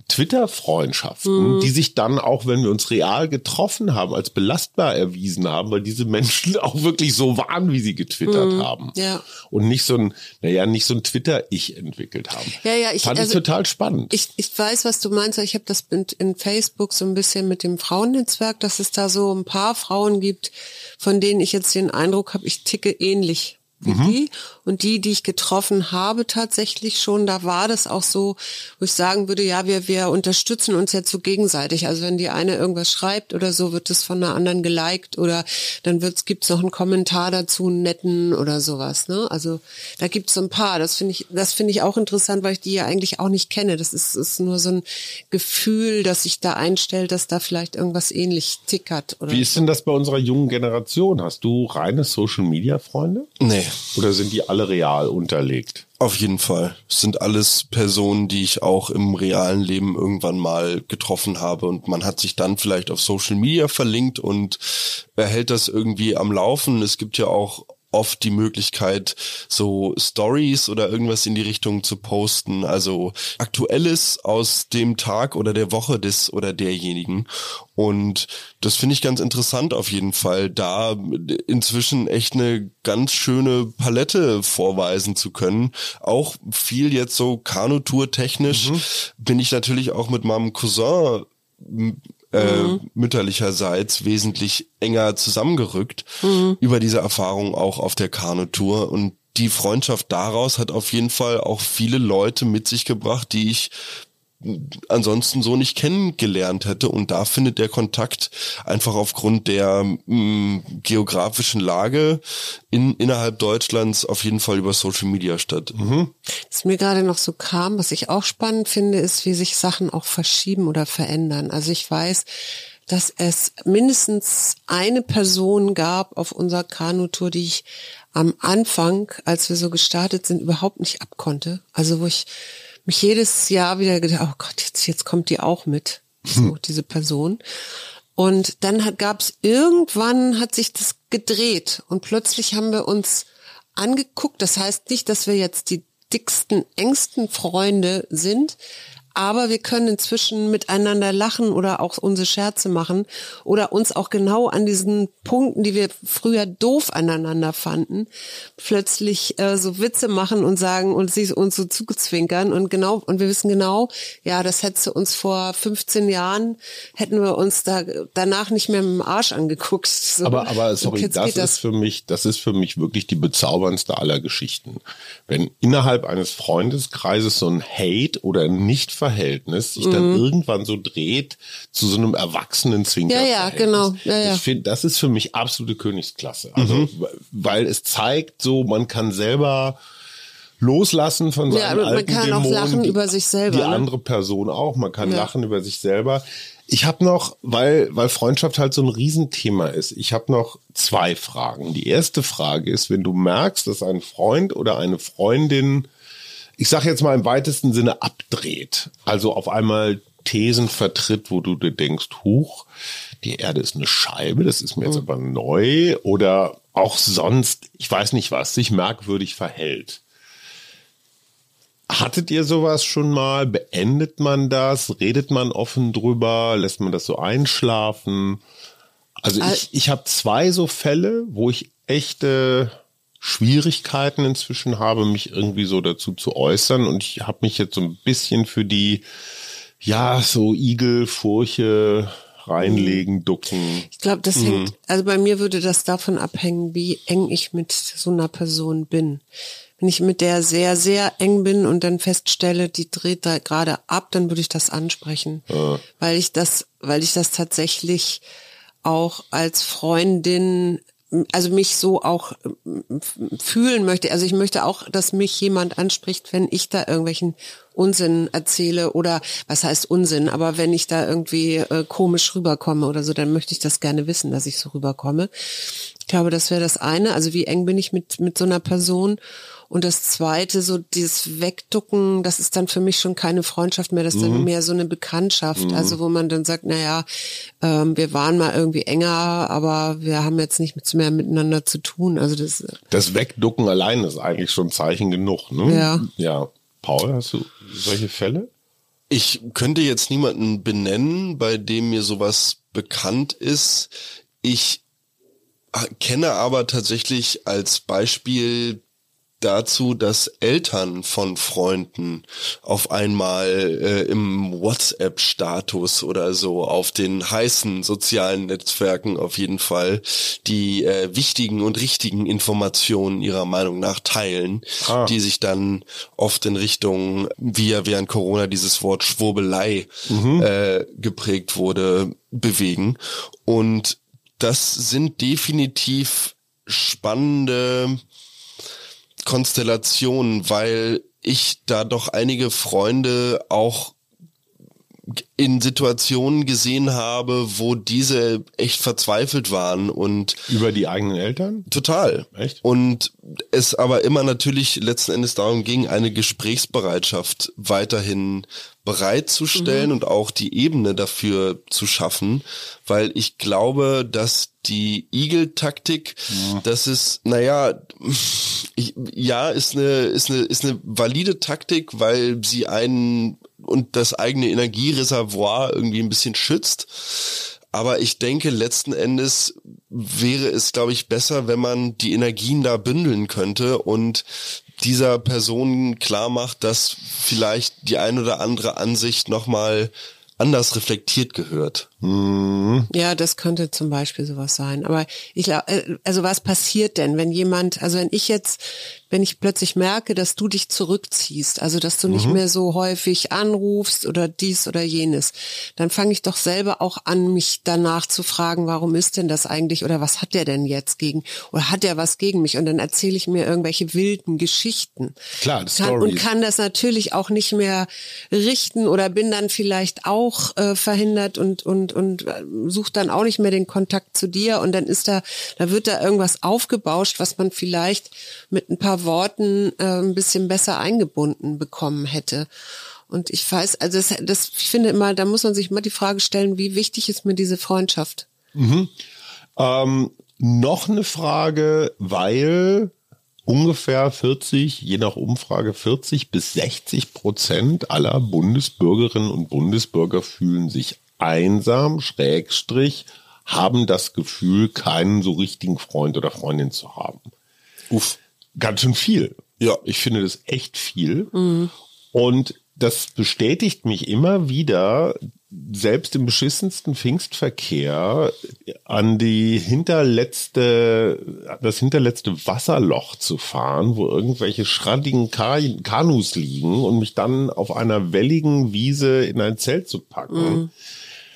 Twitter-Freundschaften, mhm. die sich dann auch, wenn wir uns real getroffen haben, als belastbar erwiesen haben, weil diese Menschen auch wirklich so waren, wie sie getwittert mhm. haben. Ja. Und nicht so ein, naja, nicht so ein Twitter-Ich entwickelt haben. Ja, ja, ich fand also, ich total spannend. Ich, ich weiß, was du meinst. Ich habe das in, in Facebook so ein bisschen mit dem Frauennetzwerk, dass es da so ein paar Frauen gibt, von denen ich jetzt den Eindruck habe, ich ticke ähnlich wie mhm. die. Und die, die ich getroffen habe, tatsächlich schon, da war das auch so, wo ich sagen würde, ja, wir, wir unterstützen uns jetzt so gegenseitig. Also wenn die eine irgendwas schreibt oder so, wird es von einer anderen geliked oder dann wird's, gibt's noch einen Kommentar dazu, einen netten oder sowas. Ne? Also da gibt's so ein paar. Das finde ich, das finde ich auch interessant, weil ich die ja eigentlich auch nicht kenne. Das ist, ist nur so ein Gefühl, dass sich da einstellt, dass da vielleicht irgendwas ähnlich tickert. Oder Wie ist denn das bei unserer jungen Generation? Hast du reine Social Media Freunde? Nee. Oder sind die alle real unterlegt? Auf jeden Fall. Es sind alles Personen, die ich auch im realen Leben irgendwann mal getroffen habe und man hat sich dann vielleicht auf Social Media verlinkt und erhält das irgendwie am Laufen. Es gibt ja auch oft die Möglichkeit, so Stories oder irgendwas in die Richtung zu posten, also Aktuelles aus dem Tag oder der Woche des oder derjenigen. Und das finde ich ganz interessant auf jeden Fall, da inzwischen echt eine ganz schöne Palette vorweisen zu können. Auch viel jetzt so Kanutour technisch mhm. bin ich natürlich auch mit meinem Cousin äh, mhm. mütterlicherseits wesentlich enger zusammengerückt mhm. über diese Erfahrung auch auf der Kanutour und die Freundschaft daraus hat auf jeden Fall auch viele Leute mit sich gebracht, die ich ansonsten so nicht kennengelernt hätte. Und da findet der Kontakt einfach aufgrund der mh, mm, geografischen Lage in, innerhalb Deutschlands auf jeden Fall über Social Media statt. Mhm. Was mir gerade noch so kam, was ich auch spannend finde, ist, wie sich Sachen auch verschieben oder verändern. Also ich weiß, dass es mindestens eine Person gab auf unserer Kanutour, die ich am Anfang, als wir so gestartet sind, überhaupt nicht abkonnte. Also wo ich mich jedes Jahr wieder gedacht, oh Gott, jetzt, jetzt kommt die auch mit, so hm. diese Person. Und dann hat, gab's irgendwann hat sich das gedreht und plötzlich haben wir uns angeguckt. Das heißt nicht, dass wir jetzt die dicksten, engsten Freunde sind, aber wir können inzwischen miteinander lachen oder auch unsere Scherze machen oder uns auch genau an diesen Punkten, die wir früher doof aneinander fanden, plötzlich äh, so Witze machen und sagen und sie uns so zuzwinkern und genau und wir wissen genau, ja, das hätte uns vor 15 Jahren hätten wir uns da danach nicht mehr mit dem Arsch angeguckt. So. Aber aber sorry, das ist das. für mich, das ist für mich wirklich die bezauberndste aller Geschichten. Wenn innerhalb eines Freundeskreises so ein Hate oder ein nicht Verhältnis sich mhm. dann irgendwann so dreht zu so einem erwachsenen Zwinker. Ja, ja, genau. Ja, ja. Ich finde, das ist für mich absolute Königsklasse. Also, mhm. weil es zeigt so, man kann selber loslassen von seinen ja, man alten kann Dämonen, auch lachen die, über sich selber. Die ne? andere Person auch. Man kann ja. lachen über sich selber. Ich habe noch, weil, weil Freundschaft halt so ein Riesenthema ist, ich habe noch zwei Fragen. Die erste Frage ist, wenn du merkst, dass ein Freund oder eine Freundin ich sage jetzt mal im weitesten Sinne abdreht. Also auf einmal Thesen vertritt, wo du dir denkst, huch, die Erde ist eine Scheibe, das ist mir jetzt mhm. aber neu oder auch sonst, ich weiß nicht was, sich merkwürdig verhält. Hattet ihr sowas schon mal? Beendet man das? Redet man offen drüber? Lässt man das so einschlafen? Also ich, ich habe zwei so Fälle, wo ich echte Schwierigkeiten inzwischen habe, mich irgendwie so dazu zu äußern. Und ich habe mich jetzt so ein bisschen für die, ja, so Igel, Furche, reinlegen, ducken. Ich glaube, das hängt, also bei mir würde das davon abhängen, wie eng ich mit so einer Person bin. Wenn ich mit der sehr, sehr eng bin und dann feststelle, die dreht da gerade ab, dann würde ich das ansprechen. Weil ich das, weil ich das tatsächlich auch als Freundin also mich so auch äh, fühlen möchte. Also ich möchte auch, dass mich jemand anspricht, wenn ich da irgendwelchen Unsinn erzähle oder was heißt Unsinn, aber wenn ich da irgendwie äh, komisch rüberkomme oder so, dann möchte ich das gerne wissen, dass ich so rüberkomme. Ich glaube, das wäre das eine. Also wie eng bin ich mit, mit so einer Person? Und das zweite, so dieses Wegducken, das ist dann für mich schon keine Freundschaft mehr, das ist dann mehr so eine Bekanntschaft. Also wo man dann sagt, na ja, ähm, wir waren mal irgendwie enger, aber wir haben jetzt nicht mehr miteinander zu tun. Also das, Das Wegducken allein ist eigentlich schon Zeichen genug, ne? Ja. Ja. Paul, hast du solche Fälle? Ich könnte jetzt niemanden benennen, bei dem mir sowas bekannt ist. Ich kenne aber tatsächlich als Beispiel dazu, dass Eltern von Freunden auf einmal äh, im WhatsApp-Status oder so auf den heißen sozialen Netzwerken auf jeden Fall die äh, wichtigen und richtigen Informationen ihrer Meinung nach teilen, Ah. die sich dann oft in Richtung, wie ja während Corona dieses Wort Schwurbelei äh, geprägt wurde, bewegen. Und das sind definitiv spannende Konstellationen, weil ich da doch einige Freunde auch in Situationen gesehen habe, wo diese echt verzweifelt waren und Über die eigenen Eltern? total. Echt? Und es aber immer natürlich letzten Endes darum ging, eine Gesprächsbereitschaft weiterhin bereitzustellen und auch die Ebene dafür zu schaffen, weil ich glaube, dass die Igel-Taktik, das ist, naja, ich, ja, ist eine, ist eine, ist eine valide Taktik, weil sie einen und das eigene Energiereservoir irgendwie ein bisschen schützt. Aber ich denke, letzten Endes wäre es, glaube ich, besser, wenn man die Energien da bündeln könnte und dieser Person klar macht, dass vielleicht die ein oder andere Ansicht nochmal anders reflektiert gehört. Ja, das könnte zum Beispiel sowas sein. Aber ich glaube, also was passiert denn, wenn jemand, also wenn ich jetzt, wenn ich plötzlich merke, dass du dich zurückziehst, also dass du nicht mehr so häufig anrufst oder dies oder jenes, dann fange ich doch selber auch an, mich danach zu fragen, warum ist denn das eigentlich oder was hat der denn jetzt gegen oder hat er was gegen mich? Und dann erzähle ich mir irgendwelche wilden Geschichten. Klar, kann, Stories. und kann das natürlich auch nicht mehr richten oder bin dann vielleicht auch äh, verhindert und und und äh, sucht dann auch nicht mehr den Kontakt zu dir und dann ist da da wird da irgendwas aufgebauscht, was man vielleicht mit ein paar Worten äh, ein bisschen besser eingebunden bekommen hätte. Und ich weiß, also das, das ich finde immer, da muss man sich immer die Frage stellen, wie wichtig ist mir diese Freundschaft? Ähm, noch eine Frage, weil ungefähr 40, je nach Umfrage 40 bis 60 Prozent aller Bundesbürgerinnen und Bundesbürger fühlen sich einsam, Schrägstrich, haben das Gefühl, keinen so richtigen Freund oder Freundin zu haben. Uff. Ganz schön viel. Ja. Ich finde das echt viel. Und das bestätigt mich immer wieder, selbst im beschissensten Pfingstverkehr an die hinterletzte, das hinterletzte Wasserloch zu fahren, wo irgendwelche schraddigen Ka Kanus liegen und mich dann auf einer welligen Wiese in ein Zelt zu packen,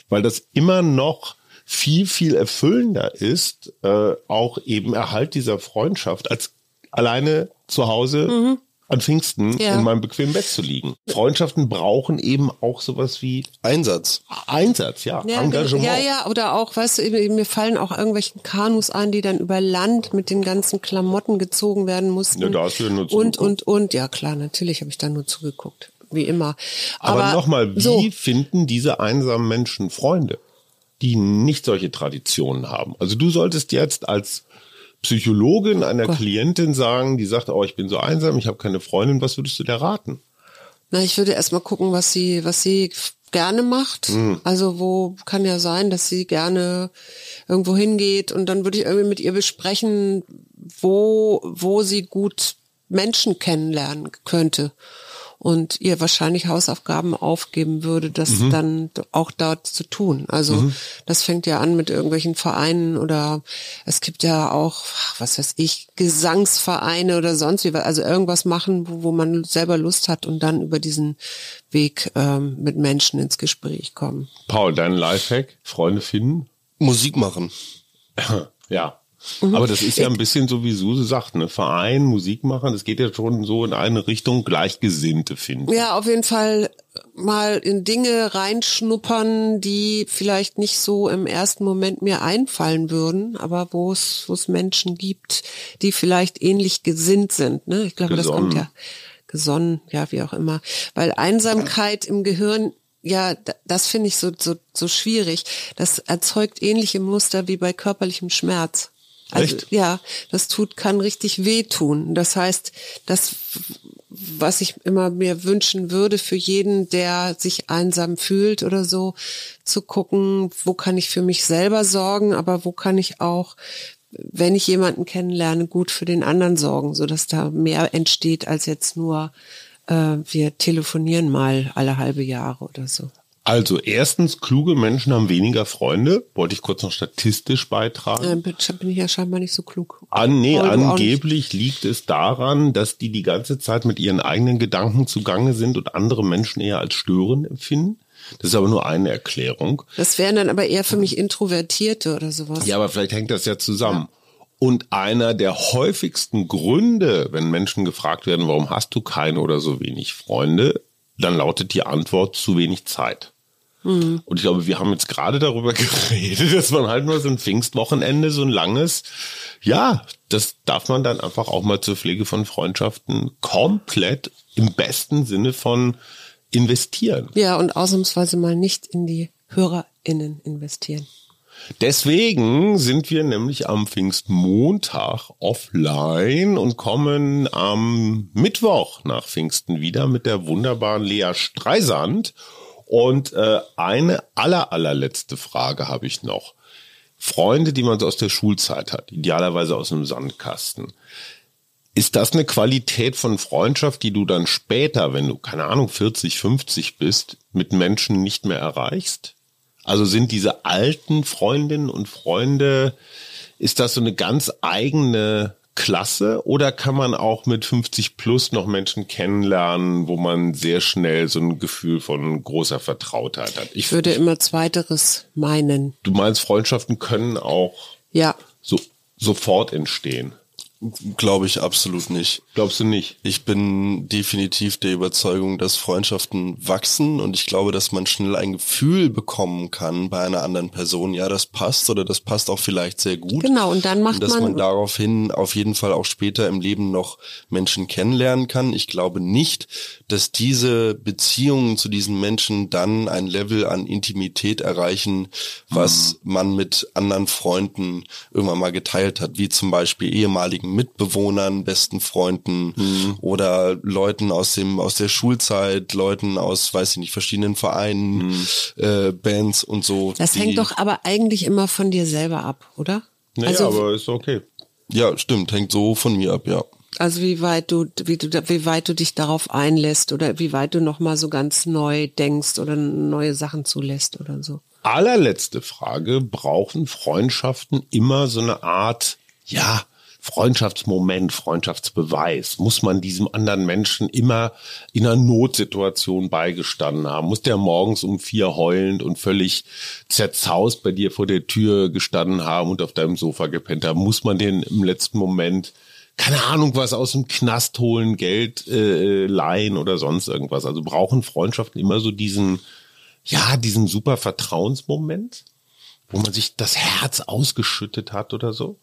weil das immer noch viel, viel erfüllender ist, äh, auch eben Erhalt dieser Freundschaft, als alleine zu Hause an Pfingsten Ja. in meinem bequemen Bett zu liegen. Freundschaften brauchen eben auch sowas wie Einsatz. Einsatz, ja, Ja, Engagement. ja, ja, oder auch, weißt du, mir fallen auch irgendwelche Kanus ein, die dann über Land mit den ganzen Klamotten gezogen werden mussten. Ja, da hast du ja nur Und, zugeguckt. und, und, ja klar, natürlich habe ich da nur zugeguckt. Wie immer. Aber, Aber, nochmal, wie so, finden diese einsamen Menschen Freunde, die nicht solche Traditionen haben? Also du solltest jetzt als Psychologin einer Gott. Klientin sagen, die sagt, oh, ich bin so einsam, ich habe keine Freundin, was würdest du dir raten? Na, ich würde erstmal gucken, was sie, was sie gerne macht. Mhm. Also wo kann ja sein, dass sie gerne irgendwo hingeht und dann würde ich irgendwie mit ihr besprechen, wo, wo sie gut Menschen kennenlernen könnte. Und ihr wahrscheinlich Hausaufgaben aufgeben würde, das mhm. dann auch dort zu tun. Also mhm. das fängt ja an mit irgendwelchen Vereinen oder es gibt ja auch, was weiß ich, Gesangsvereine oder sonst wie, also irgendwas machen, wo, wo man selber Lust hat und dann über diesen Weg ähm, mit Menschen ins Gespräch kommen. Paul, dein Lifehack, Freunde finden? Musik machen. ja, Mhm. Aber das ist ja ein bisschen so, wie Suse sagt, ne? Verein, Musik machen, das geht ja schon so in eine Richtung Gleichgesinnte finden. Ja, auf jeden Fall mal in Dinge reinschnuppern, die vielleicht nicht so im ersten Moment mir einfallen würden, aber wo es, wo es Menschen gibt, die vielleicht ähnlich gesinnt sind. Ne? Ich glaube, gesonnen. das kommt ja gesonnen, ja, wie auch immer. Weil Einsamkeit im Gehirn ja, das finde ich so, so, so schwierig. Das erzeugt ähnliche Muster wie bei körperlichem Schmerz. Also, Echt? ja, das tut, kann richtig wehtun. Das heißt, das, was ich immer mir wünschen würde für jeden, der sich einsam fühlt oder so, zu gucken, wo kann ich für mich selber sorgen, aber wo kann ich auch, wenn ich jemanden kennenlerne, gut für den anderen sorgen, so dass da mehr entsteht als jetzt nur, äh, wir telefonieren mal alle halbe Jahre oder so. Also erstens, kluge Menschen haben weniger Freunde. Wollte ich kurz noch statistisch beitragen. Äh, bin ich ja scheinbar nicht so klug. An, nee, angeblich liegt es daran, dass die die ganze Zeit mit ihren eigenen Gedanken zugange sind und andere Menschen eher als störend empfinden. Das ist aber nur eine Erklärung. Das wären dann aber eher für mich Introvertierte oder sowas. Ja, aber vielleicht hängt das ja zusammen. Ja. Und einer der häufigsten Gründe, wenn Menschen gefragt werden, warum hast du keine oder so wenig Freunde, dann lautet die Antwort zu wenig Zeit. Mhm. Und ich glaube, wir haben jetzt gerade darüber geredet, dass man halt nur so ein Pfingstwochenende, so ein langes, ja, das darf man dann einfach auch mal zur Pflege von Freundschaften komplett im besten Sinne von investieren. Ja, und ausnahmsweise mal nicht in die HörerInnen investieren. Deswegen sind wir nämlich am Pfingstmontag offline und kommen am Mittwoch nach Pfingsten wieder mit der wunderbaren Lea Streisand und äh, eine aller, allerletzte Frage habe ich noch. Freunde, die man so aus der Schulzeit hat, idealerweise aus einem Sandkasten. Ist das eine Qualität von Freundschaft, die du dann später, wenn du, keine Ahnung, 40, 50 bist, mit Menschen nicht mehr erreichst? Also sind diese alten Freundinnen und Freunde, ist das so eine ganz eigene Klasse oder kann man auch mit 50 plus noch Menschen kennenlernen, wo man sehr schnell so ein Gefühl von großer Vertrautheit hat? Ich, ich würde immer zweiteres meinen. Du meinst, Freundschaften können auch ja. so sofort entstehen? Glaube ich absolut nicht. Glaubst du nicht? Ich bin definitiv der Überzeugung, dass Freundschaften wachsen und ich glaube, dass man schnell ein Gefühl bekommen kann bei einer anderen Person, ja, das passt oder das passt auch vielleicht sehr gut. Genau, und dann macht und dass man, man daraufhin auf jeden Fall auch später im Leben noch Menschen kennenlernen kann. Ich glaube nicht, dass diese Beziehungen zu diesen Menschen dann ein Level an Intimität erreichen, was mhm. man mit anderen Freunden irgendwann mal geteilt hat, wie zum Beispiel ehemaligen Mitbewohnern, besten Freunden mhm. oder Leuten aus dem aus der Schulzeit, Leuten aus, weiß ich nicht, verschiedenen Vereinen, mhm. äh, Bands und so. Das hängt doch aber eigentlich immer von dir selber ab, oder? Nee, also, aber ist okay. Ja, stimmt, hängt so von mir ab, ja. Also wie weit du, wie du, wie weit du dich darauf einlässt oder wie weit du noch mal so ganz neu denkst oder neue Sachen zulässt oder so. Allerletzte Frage: Brauchen Freundschaften immer so eine Art, ja, Freundschaftsmoment, Freundschaftsbeweis? Muss man diesem anderen Menschen immer in einer Notsituation beigestanden haben? Muss der morgens um vier heulend und völlig zerzaust bei dir vor der Tür gestanden haben und auf deinem Sofa gepennt haben? Muss man den im letzten Moment keine Ahnung was aus dem Knast holen, Geld äh, leihen oder sonst irgendwas. Also brauchen Freundschaften immer so diesen, ja, diesen super Vertrauensmoment, wo man sich das Herz ausgeschüttet hat oder so.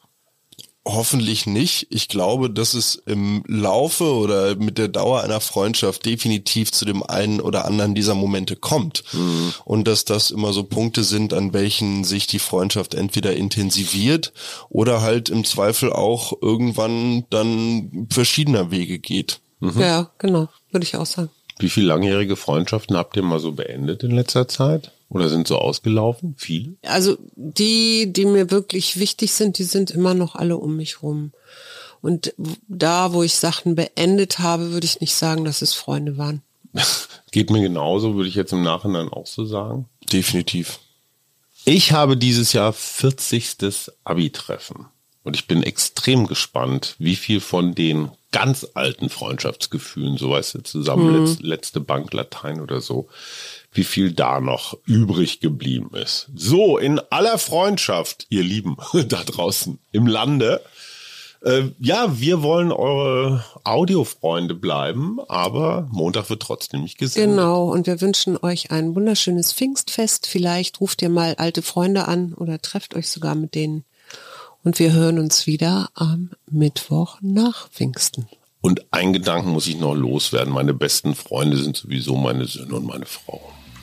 Hoffentlich nicht. Ich glaube, dass es im Laufe oder mit der Dauer einer Freundschaft definitiv zu dem einen oder anderen dieser Momente kommt. Mhm. Und dass das immer so Punkte sind, an welchen sich die Freundschaft entweder intensiviert oder halt im Zweifel auch irgendwann dann verschiedener Wege geht. Mhm. Ja, genau. Würde ich auch sagen. Wie viele langjährige Freundschaften habt ihr mal so beendet in letzter Zeit? Oder sind so ausgelaufen? Viele? Also die, die mir wirklich wichtig sind, die sind immer noch alle um mich rum. Und da, wo ich Sachen beendet habe, würde ich nicht sagen, dass es Freunde waren. Geht mir genauso, würde ich jetzt im Nachhinein auch so sagen. Definitiv. Ich habe dieses Jahr 40. Abi-Treffen. Und ich bin extrem gespannt, wie viel von den ganz alten Freundschaftsgefühlen, so weißt du, zusammen mhm. letzte Bank Latein oder so, wie viel da noch übrig geblieben ist. So, in aller Freundschaft, ihr Lieben da draußen im Lande, äh, ja, wir wollen eure Audiofreunde bleiben, aber Montag wird trotzdem nicht gesendet. Genau, und wir wünschen euch ein wunderschönes Pfingstfest. Vielleicht ruft ihr mal alte Freunde an oder trefft euch sogar mit denen. Und wir hören uns wieder am Mittwoch nach Pfingsten. Und ein Gedanken muss ich noch loswerden. Meine besten Freunde sind sowieso meine Söhne und meine Frau.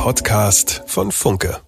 Podcast von Funke.